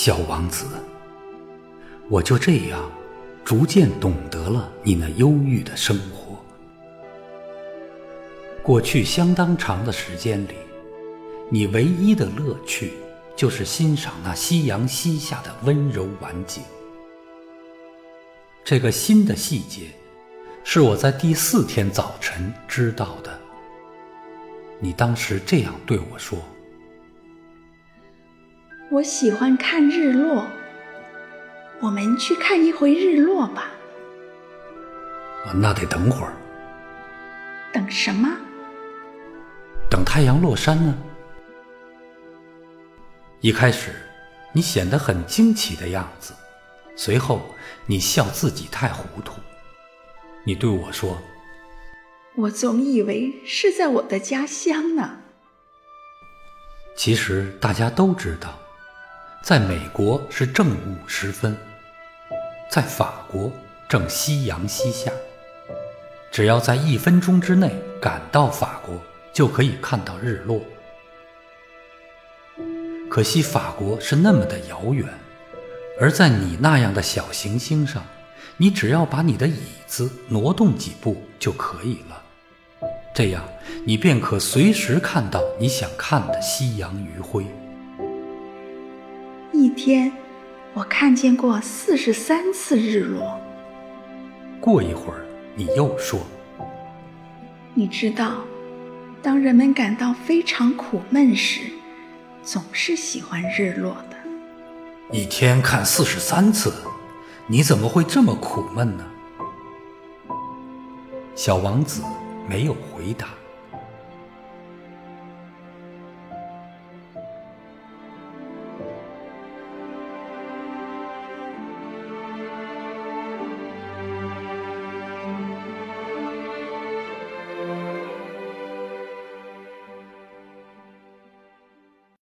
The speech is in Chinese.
小王子，我就这样逐渐懂得了你那忧郁的生活。过去相当长的时间里，你唯一的乐趣就是欣赏那夕阳西下的温柔晚景。这个新的细节，是我在第四天早晨知道的。你当时这样对我说：“我喜欢看日落，我们去看一回日落吧。”那得等会儿。等什么？等太阳落山呢。一开始，你显得很惊奇的样子，随后你笑自己太糊涂。你对我说：“我总以为是在我的家乡呢。”其实大家都知道，在美国是正午时分，在法国正夕阳西下。只要在一分钟之内赶到法国。就可以看到日落。可惜法国是那么的遥远，而在你那样的小行星上，你只要把你的椅子挪动几步就可以了。这样，你便可随时看到你想看的夕阳余晖。一天，我看见过四十三次日落。过一会儿，你又说：“你知道。”当人们感到非常苦闷时，总是喜欢日落的。一天看四十三次，你怎么会这么苦闷呢？小王子没有回答。